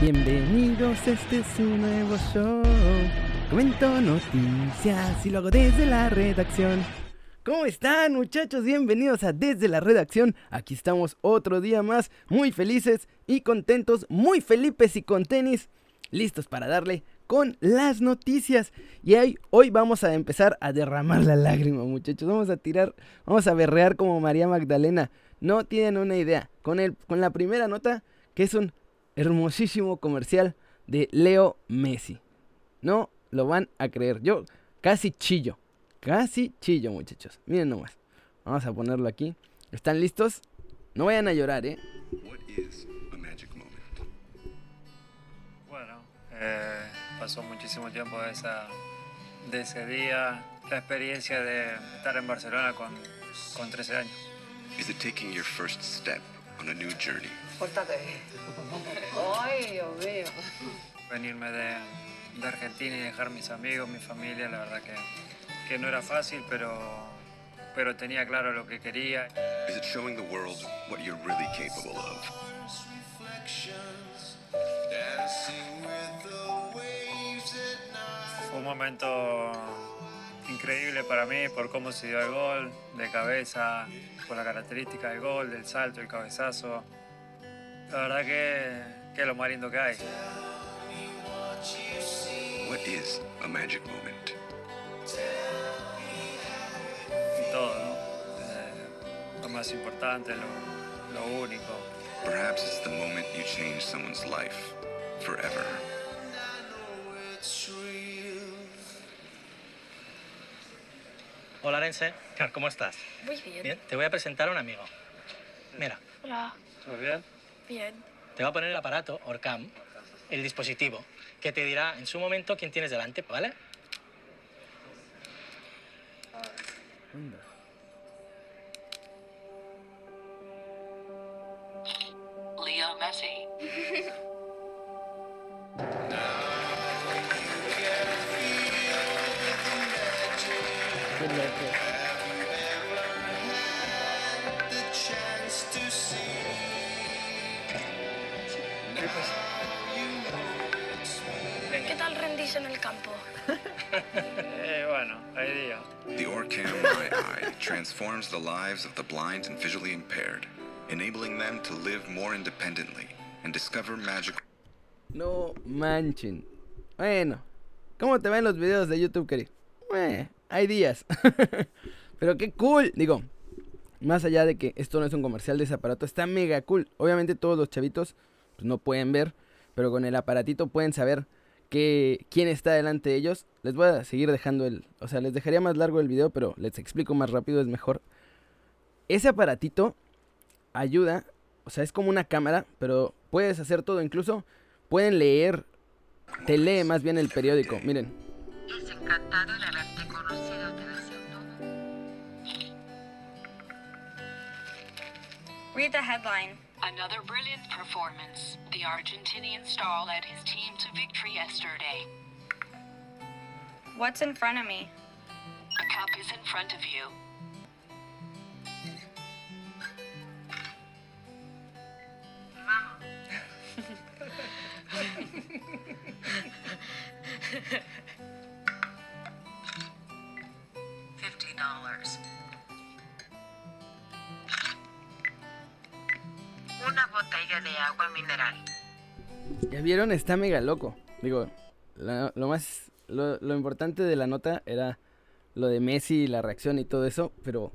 Bienvenidos, este es un nuevo show. Comento noticias y lo hago desde la redacción. ¿Cómo están muchachos? Bienvenidos a Desde la Redacción. Aquí estamos otro día más, muy felices y contentos, muy felipes y con tenis, listos para darle con las noticias. Y hoy, hoy vamos a empezar a derramar la lágrima muchachos. Vamos a tirar, vamos a berrear como María Magdalena. No tienen una idea. Con, el, con la primera nota, que es un hermosísimo comercial de Leo Messi. No lo van a creer. Yo casi chillo. Casi chillo, muchachos. Miren nomás. Vamos a ponerlo aquí. ¿Están listos? No vayan a llorar, ¿eh? Bueno, eh, pasó muchísimo tiempo de, esa, de ese día, la experiencia de estar en Barcelona con, con 13 años. Is it taking your first step on a new journey? Pórtate. Ay, Dios mío. Venirme de, de Argentina y dejar mis amigos, mi familia, la verdad que, que no era fácil, pero, pero tenía claro lo que quería. Is it showing the world what you're really capable of? Fue un momento increíble para mí por cómo se dio el gol, de cabeza, por la característica del gol, del salto, el cabezazo. La verdad que, que es lo más lindo que hay. What is a magic moment? Y todo, ¿no? Eh, lo más importante, lo, lo único. Perhaps it's the moment you change someone's life forever. Hola, Arense. ¿Cómo estás? Muy bien. Bien, te voy a presentar a un amigo. Mira, Hola. ¿Todo bien? Bien. te voy a poner el aparato, Orcam, el dispositivo, que te dirá en su momento quién tienes delante, ¿vale? Leo Messi. Loco. En el campo? Eh, bueno, hay día. The Orcam My Eye transforms the lives of the blind and visually impaired, enabling them to live more independently and discover magic. No manchen. Bueno, ¿cómo te ven los videos de YouTube, Keri? Eh, hay días. Pero qué cool. Digo, más allá de que esto no es un comercial de ese aparato, está mega cool. Obviamente todos los chavitos pues, no pueden ver, pero con el aparatito pueden saber que quién está delante de ellos. Les voy a seguir dejando el, o sea, les dejaría más largo el video, pero les explico más rápido, es mejor. Ese aparatito ayuda, o sea, es como una cámara, pero puedes hacer todo, incluso pueden leer, te lee más bien el periódico, miren. Es encantado haberte conocido. Read the headline. Another brilliant performance. The Argentinian star led his team to victory yesterday. What's in front of me? A cup is in front of you. Fifty de agua mineral. ¿Ya vieron? Está mega loco. Digo, lo más, lo, importante de la nota era lo de Messi y la reacción y todo eso, pero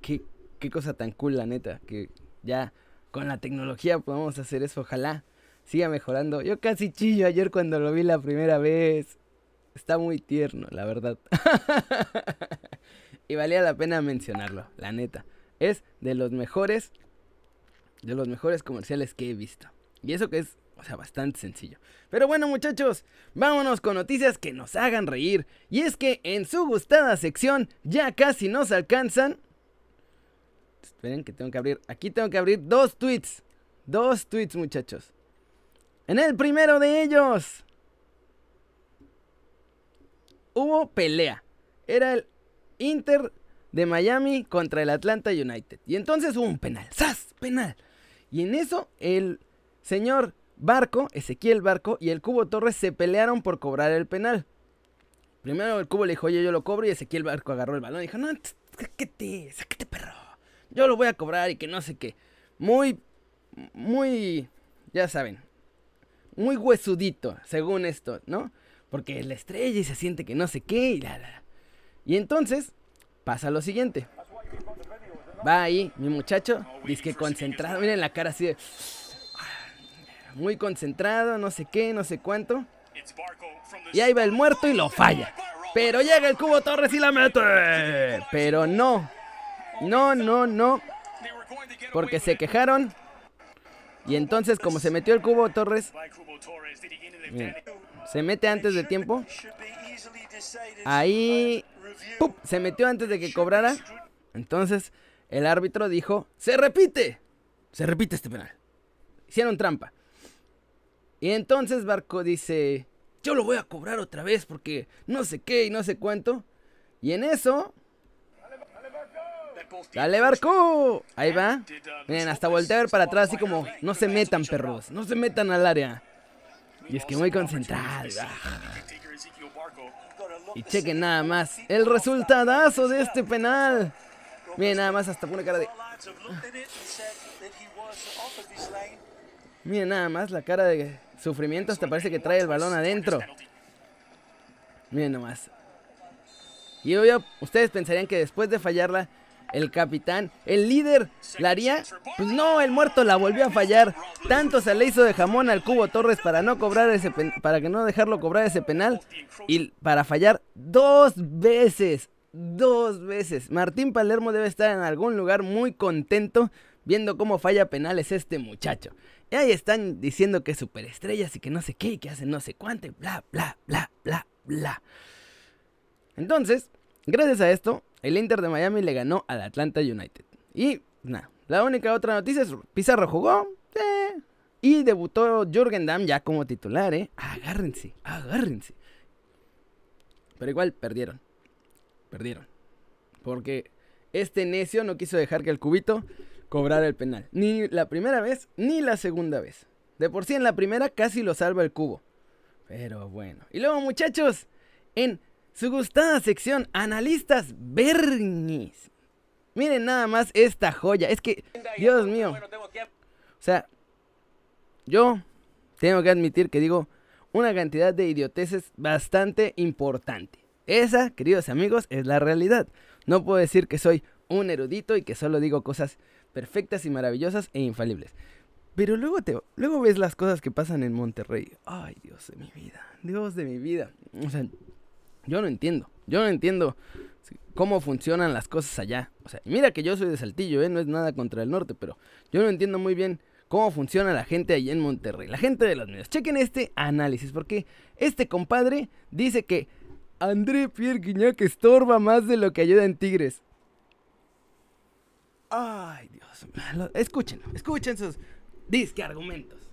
qué, qué cosa tan cool, la neta, que ya con la tecnología podemos hacer eso, ojalá siga mejorando. Yo casi chillo ayer cuando lo vi la primera vez. Está muy tierno, la verdad. y valía la pena mencionarlo, la neta. Es de los mejores, de los mejores comerciales que he visto. Y eso que es, o sea, bastante sencillo. Pero bueno, muchachos, vámonos con noticias que nos hagan reír. Y es que en su gustada sección ya casi nos alcanzan. Esperen que tengo que abrir. Aquí tengo que abrir dos tweets. Dos tweets, muchachos. En el primero de ellos. Hubo pelea. Era el Inter de Miami contra el Atlanta United. Y entonces hubo un penal. ¡Sas! Penal. Y en eso el señor Barco, Ezequiel Barco y el Cubo Torres se pelearon por cobrar el penal. Primero el Cubo le dijo, oye, yo lo cobro y Ezequiel Barco agarró el balón y dijo, no, sáquete, sáquete perro. Yo lo voy a cobrar y que no sé qué. Muy, muy, ya saben, muy huesudito, según esto, ¿no? Porque es la estrella y se siente que no sé qué y la, la. la. Y entonces pasa lo siguiente. Va ahí, mi muchacho, dice que concentrado, miren la cara así de... Muy concentrado, no sé qué, no sé cuánto. Y ahí va el muerto y lo falla. Pero llega el Cubo Torres y la mete. Pero no. No, no, no. Porque se quejaron. Y entonces, como se metió el Cubo Torres, se mete antes de tiempo. Ahí se metió antes de que cobrara. Entonces, el árbitro dijo: ¡Se repite! Se repite este penal. Hicieron trampa. Y entonces Barco dice: Yo lo voy a cobrar otra vez porque no sé qué y no sé cuánto. Y en eso. ¡Dale, Barco! Ahí va. Miren, hasta volteé a ver para atrás, así como: No se metan, perros. No se metan al área. Y es que muy concentrado. Y chequen nada más el resultadazo de este penal. Miren nada más, hasta pone cara de. Miren nada más la cara de sufrimiento, hasta parece que trae el balón adentro. Miren nomás. Y obvio, ustedes pensarían que después de fallarla, el capitán, el líder, la haría. Pues no, el muerto la volvió a fallar. Tanto se le hizo de jamón al Cubo Torres para no cobrar ese para que no dejarlo cobrar ese penal y para fallar dos veces. Dos veces. Martín Palermo debe estar en algún lugar muy contento viendo cómo falla penales este muchacho. Y ahí están diciendo que es superestrellas y que no sé qué, y que hacen no sé cuánto, y bla, bla, bla, bla, bla. Entonces, gracias a esto, el Inter de Miami le ganó al Atlanta United. Y nada, la única otra noticia es Pizarro jugó eh, y debutó Jürgen Damm ya como titular, ¿eh? Agárrense, agárrense. Pero igual perdieron. Perdieron. Porque este necio no quiso dejar que el cubito cobrara el penal. Ni la primera vez, ni la segunda vez. De por sí en la primera casi lo salva el cubo. Pero bueno. Y luego muchachos, en su gustada sección, analistas Bernis. Miren nada más esta joya. Es que, Dios mío. O sea, yo tengo que admitir que digo una cantidad de idioteces bastante importante. Esa, queridos amigos, es la realidad. No puedo decir que soy un erudito y que solo digo cosas perfectas y maravillosas e infalibles. Pero luego te luego ves las cosas que pasan en Monterrey. Ay, Dios de mi vida. Dios de mi vida. O sea, yo no entiendo. Yo no entiendo cómo funcionan las cosas allá. O sea, mira que yo soy de Saltillo, ¿eh? No es nada contra el norte, pero yo no entiendo muy bien cómo funciona la gente allá en Monterrey. La gente de los medios. Chequen este análisis, porque este compadre dice que André Pierre Guignac estorba más de lo que ayuda en Tigres. Ay, Dios. Escuchen, escuchen sus disque argumentos.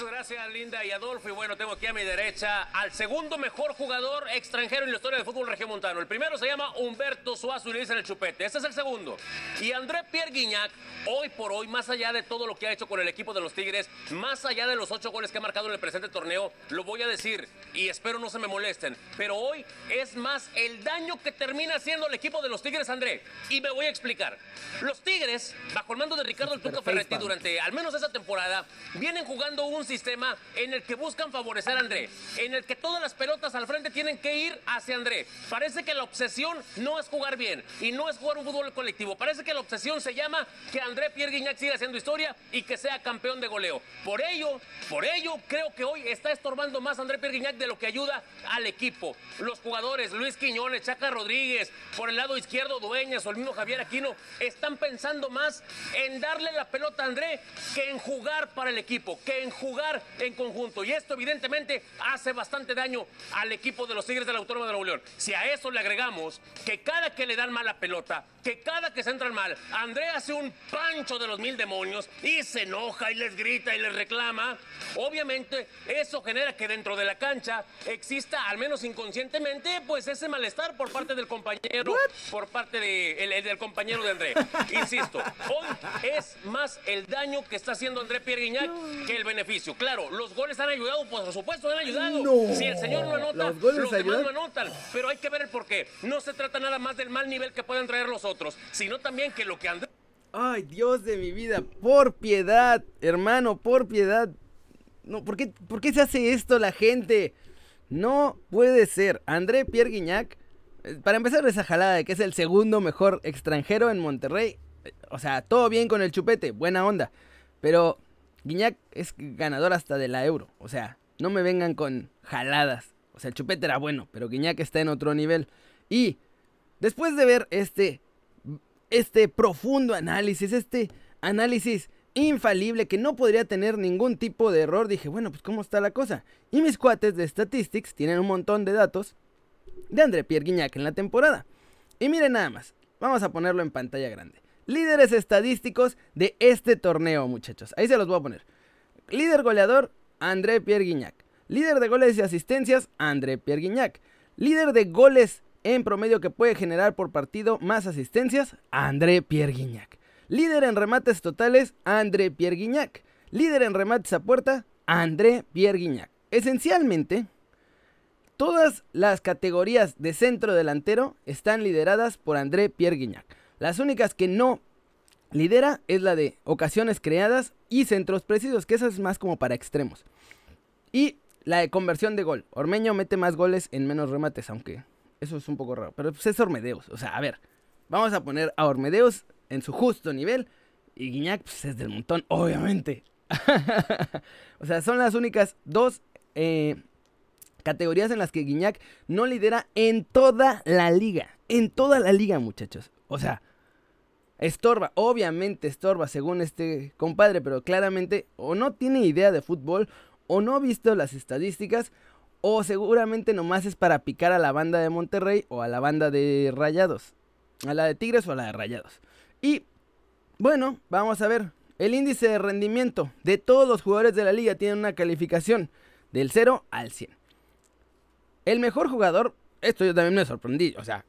Muchas gracias, Linda y Adolfo. Y bueno, tengo aquí a mi derecha al segundo mejor jugador extranjero en la historia del fútbol regiomontano. El primero se llama Humberto Suazo y le dicen el chupete. Este es el segundo. Y André Pierre Guignac, hoy por hoy, más allá de todo lo que ha hecho con el equipo de los Tigres, más allá de los ocho goles que ha marcado en el presente torneo, lo voy a decir y espero no se me molesten. Pero hoy es más el daño que termina haciendo el equipo de los Tigres, André. Y me voy a explicar. Los Tigres, bajo el mando de Ricardo el Tuca Ferretti, durante al menos esa temporada, vienen jugando un sistema en el que buscan favorecer a André, en el que todas las pelotas al frente tienen que ir hacia André. Parece que la obsesión no es jugar bien y no es jugar un fútbol colectivo. Parece que la obsesión se llama que André Pierre Guignac siga haciendo historia y que sea campeón de goleo. Por ello, por ello creo que hoy está estorbando más André Pierre Guignac de lo que ayuda al equipo. Los jugadores, Luis Quiñones, Chaca Rodríguez, por el lado izquierdo Dueñas o el mismo Javier Aquino, están pensando más en darle la pelota a André que en jugar para el equipo, que en jugar en conjunto. Y esto evidentemente hace bastante daño al equipo de los Tigres de la Autónoma de Nuevo León. Si a eso le agregamos que cada que le dan mala pelota, que cada que se entran mal, André hace un pancho de los mil demonios y se enoja y les grita y les reclama, Obviamente, eso genera que dentro de la cancha exista, al menos inconscientemente, pues ese malestar por parte del compañero, por parte de, el- el del compañero de André. Insisto, hoy es más el daño que está haciendo André Pierre Guignac que el beneficio. Claro, los goles han ayudado, pues, por supuesto han ayudado. No. Si el señor lo anota, Los goles los demás lo anotan. Pero hay que ver el porqué. No se trata nada más del mal nivel que puedan traer los otros, sino también que lo que André Ay, Dios de mi vida, por piedad, hermano, por piedad. No, ¿por qué, por qué se hace esto la gente? No puede ser. André Pierre Guignac, eh, para empezar esa jalada de que es el segundo mejor extranjero en Monterrey. eh, O sea, todo bien con el chupete, buena onda. Pero Guignac es ganador hasta de la euro. O sea, no me vengan con jaladas. O sea, el chupete era bueno, pero Guignac está en otro nivel. Y después de ver este este profundo análisis, este análisis infalible que no podría tener ningún tipo de error, dije, bueno, pues cómo está la cosa. Y mis cuates de Statistics tienen un montón de datos de André Pierre Guignac en la temporada. Y miren nada más, vamos a ponerlo en pantalla grande. Líderes estadísticos de este torneo, muchachos. Ahí se los voy a poner. Líder goleador, André Pierre Guignac. Líder de goles y asistencias, André Pierre Guignac. Líder de goles en promedio que puede generar por partido más asistencias, André Pierre Guignac. Líder en remates totales, André Pierre Guignac. Líder en remates a puerta, André Pierre Guignac. Esencialmente, todas las categorías de centro delantero están lideradas por André Pierre Guignac. Las únicas que no lidera es la de ocasiones creadas y centros precisos, que esa es más como para extremos. Y la de conversión de gol. Ormeño mete más goles en menos remates, aunque eso es un poco raro. Pero pues es Ormedeus. O sea, a ver, vamos a poner a Ormedeus en su justo nivel. Y Guiñac pues, es del montón, obviamente. o sea, son las únicas dos eh, categorías en las que Guiñac no lidera en toda la liga. En toda la liga, muchachos. O sea, estorba, obviamente estorba según este compadre, pero claramente o no tiene idea de fútbol o no ha visto las estadísticas o seguramente nomás es para picar a la banda de Monterrey o a la banda de Rayados. A la de Tigres o a la de Rayados. Y bueno, vamos a ver. El índice de rendimiento de todos los jugadores de la liga tiene una calificación del 0 al 100. El mejor jugador, esto yo también me sorprendí, o sea,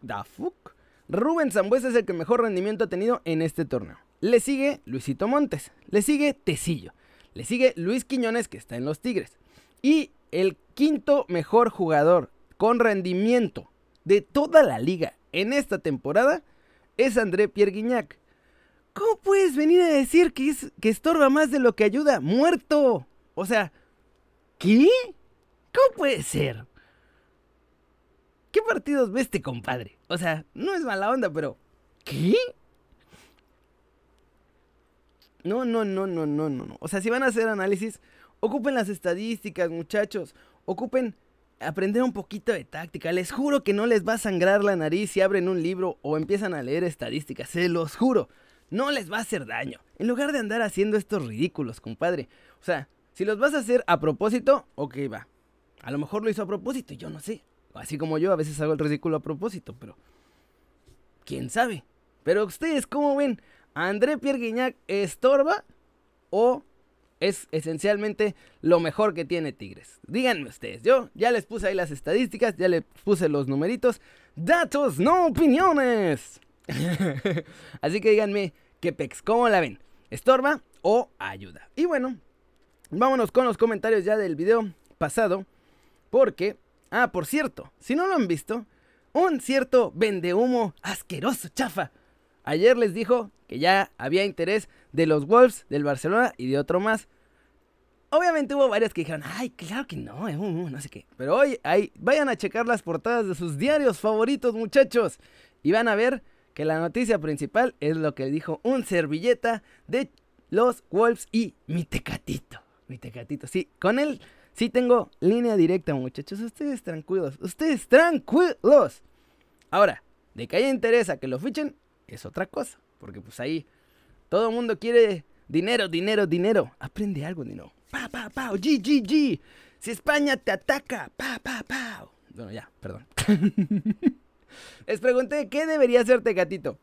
da fuck. Rubén Zambuesa es el que mejor rendimiento ha tenido en este torneo. Le sigue Luisito Montes, le sigue Tecillo, le sigue Luis Quiñones que está en los Tigres. Y el quinto mejor jugador con rendimiento de toda la liga en esta temporada es André Pierre Guignac. ¿Cómo puedes venir a decir que, es, que estorba más de lo que ayuda? ¡Muerto! O sea, ¿qué? ¿Cómo puede ser? ¿Qué partidos ve este compadre? O sea, no es mala onda, pero... ¿Qué? No, no, no, no, no, no, no. O sea, si van a hacer análisis, ocupen las estadísticas, muchachos. Ocupen aprender un poquito de táctica. Les juro que no les va a sangrar la nariz si abren un libro o empiezan a leer estadísticas. Se los juro. No les va a hacer daño. En lugar de andar haciendo estos ridículos, compadre. O sea, si los vas a hacer a propósito, ok, va. A lo mejor lo hizo a propósito, yo no sé. Así como yo a veces hago el ridículo a propósito, pero... ¿Quién sabe? Pero ustedes, ¿cómo ven? ¿André Pierre estorba o es esencialmente lo mejor que tiene Tigres? Díganme ustedes, yo ya les puse ahí las estadísticas, ya les puse los numeritos. Datos, no opiniones. Así que díganme, ¿qué pex? ¿Cómo la ven? ¿Estorba o ayuda? Y bueno, vámonos con los comentarios ya del video pasado. Porque, ah, por cierto, si no lo han visto, un cierto vendehumo asqueroso, chafa. Ayer les dijo que ya había interés de los Wolves, del Barcelona y de otro más. Obviamente hubo varias que dijeron, ay, claro que no, eh, uh, uh, no sé qué. Pero hoy, ahí, vayan a checar las portadas de sus diarios favoritos, muchachos. Y van a ver que la noticia principal es lo que dijo un servilleta de los Wolves y mi tecatito. Mi tecatito, sí, con él sí tengo línea directa, muchachos. Ustedes tranquilos, ustedes tranquilos. Ahora, de que haya interés a que lo fichen, es otra cosa. Porque pues ahí todo el mundo quiere dinero, dinero, dinero. Aprende algo, dinero. Pa, pa, pa, G, G, G. Si España te ataca, pa, pa, pa. Bueno, ya, perdón. Les pregunté qué debería hacer Tecatito.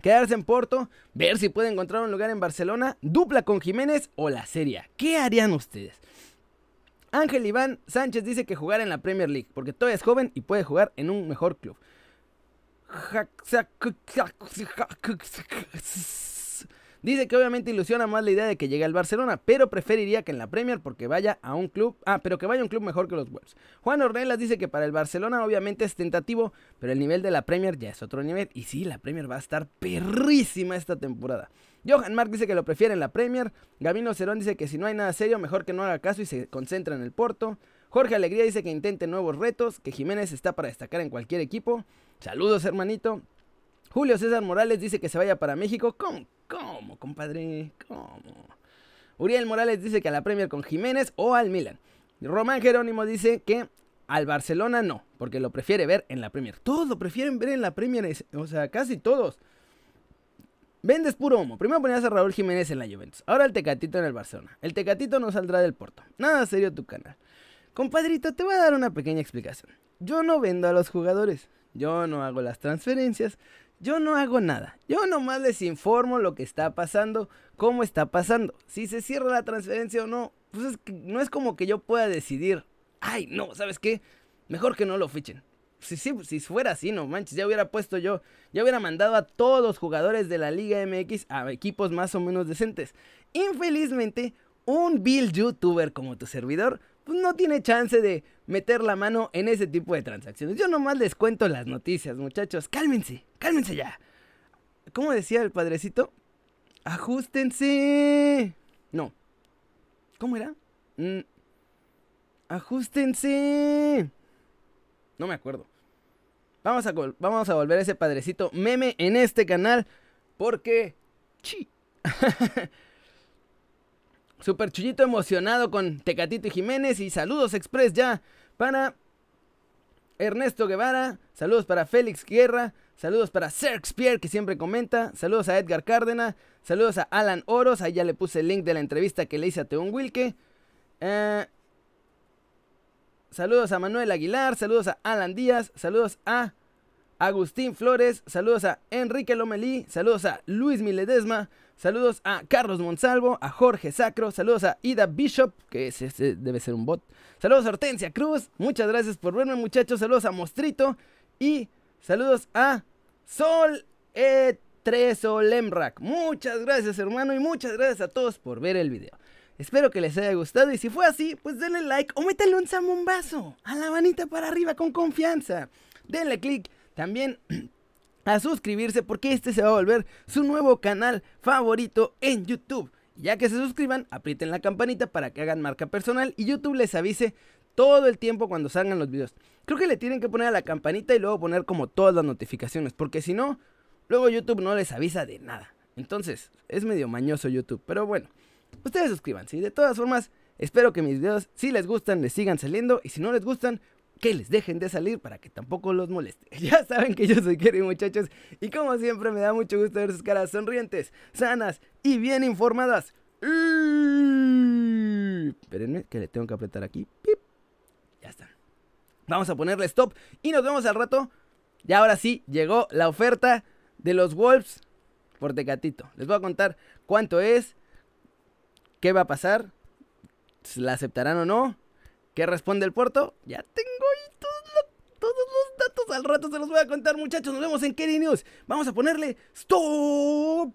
quedarse en Porto, ver si puede encontrar un lugar en Barcelona, dupla con Jiménez o la Serie. ¿Qué harían ustedes? Ángel Iván Sánchez dice que jugar en la Premier League, porque todavía es joven y puede jugar en un mejor club. Dice que obviamente ilusiona más la idea de que llegue al Barcelona, pero preferiría que en la Premier porque vaya a un club, ah, pero que vaya a un club mejor que los Wolves. Juan Ornelas dice que para el Barcelona obviamente es tentativo, pero el nivel de la Premier ya es otro nivel y sí, la Premier va a estar perrísima esta temporada. Johan Mark dice que lo prefiere en la Premier, Gabino Cerón dice que si no hay nada serio, mejor que no haga caso y se concentra en el Porto. Jorge Alegría dice que intente nuevos retos, que Jiménez está para destacar en cualquier equipo. Saludos, hermanito. Julio César Morales dice que se vaya para México. ¿Cómo? ¿Cómo, compadre? ¿Cómo? Uriel Morales dice que a la Premier con Jiménez o al Milan. Román Jerónimo dice que al Barcelona no, porque lo prefiere ver en la Premier. Todos lo prefieren ver en la Premier, o sea, casi todos. Vendes puro humo. Primero ponías a Raúl Jiménez en la Juventus. Ahora el Tecatito en el Barcelona. El Tecatito no saldrá del Porto. Nada serio tu canal. Compadrito, te voy a dar una pequeña explicación. Yo no vendo a los jugadores. Yo no hago las transferencias. Yo no hago nada. Yo nomás les informo lo que está pasando, cómo está pasando. Si se cierra la transferencia o no, pues es que no es como que yo pueda decidir. Ay, no, ¿sabes qué? Mejor que no lo fichen. Si, si, si fuera así, no manches, ya hubiera puesto yo, ya hubiera mandado a todos los jugadores de la Liga MX a equipos más o menos decentes. Infelizmente, un Bill YouTuber como tu servidor pues no tiene chance de meter la mano en ese tipo de transacciones. Yo nomás les cuento las noticias, muchachos. Cálmense, cálmense ya. ¿Cómo decía el padrecito? Ajustense. No. ¿Cómo era? Mm. Ajustense. No me acuerdo. Vamos a, vamos a volver a ese padrecito meme en este canal. Porque... Chi. Super chullito emocionado con Tecatito y Jiménez. Y saludos express ya para Ernesto Guevara. Saludos para Félix Guerra. Saludos para Serx Pierre que siempre comenta. Saludos a Edgar Cárdena. Saludos a Alan Oros. Ahí ya le puse el link de la entrevista que le hice a Teón Wilke. Eh, saludos a Manuel Aguilar. Saludos a Alan Díaz. Saludos a Agustín Flores. Saludos a Enrique Lomelí. Saludos a Luis Miledesma. Saludos a Carlos Monsalvo, a Jorge Sacro, saludos a Ida Bishop, que ese, debe ser un bot. Saludos a Hortensia Cruz, muchas gracias por verme muchachos, saludos a Mostrito y saludos a Sol E3 Lemrak. Muchas gracias hermano y muchas gracias a todos por ver el video. Espero que les haya gustado y si fue así, pues denle like o métanle un samombazo a la manita para arriba con confianza. Denle click también a suscribirse porque este se va a volver su nuevo canal favorito en YouTube. Ya que se suscriban, aprieten la campanita para que hagan marca personal y YouTube les avise todo el tiempo cuando salgan los videos. Creo que le tienen que poner a la campanita y luego poner como todas las notificaciones, porque si no, luego YouTube no les avisa de nada. Entonces, es medio mañoso YouTube, pero bueno, ustedes suscríbanse y de todas formas, espero que mis videos, si les gustan, les sigan saliendo y si no les gustan, que les dejen de salir para que tampoco los moleste. Ya saben que yo soy Kerry muchachos y como siempre me da mucho gusto ver sus caras sonrientes, sanas y bien informadas. Espérenme que le tengo que apretar aquí. Ya está. Vamos a ponerle stop y nos vemos al rato. Y ahora sí, llegó la oferta de los Wolves por Tecatito. Les voy a contar cuánto es, qué va a pasar, la aceptarán o no, ¿Qué responde el puerto? Ya tengo ahí todos, los datos. Al rato se los voy a contar, muchachos. Nos vemos en Kerry News. Vamos a ponerle stop.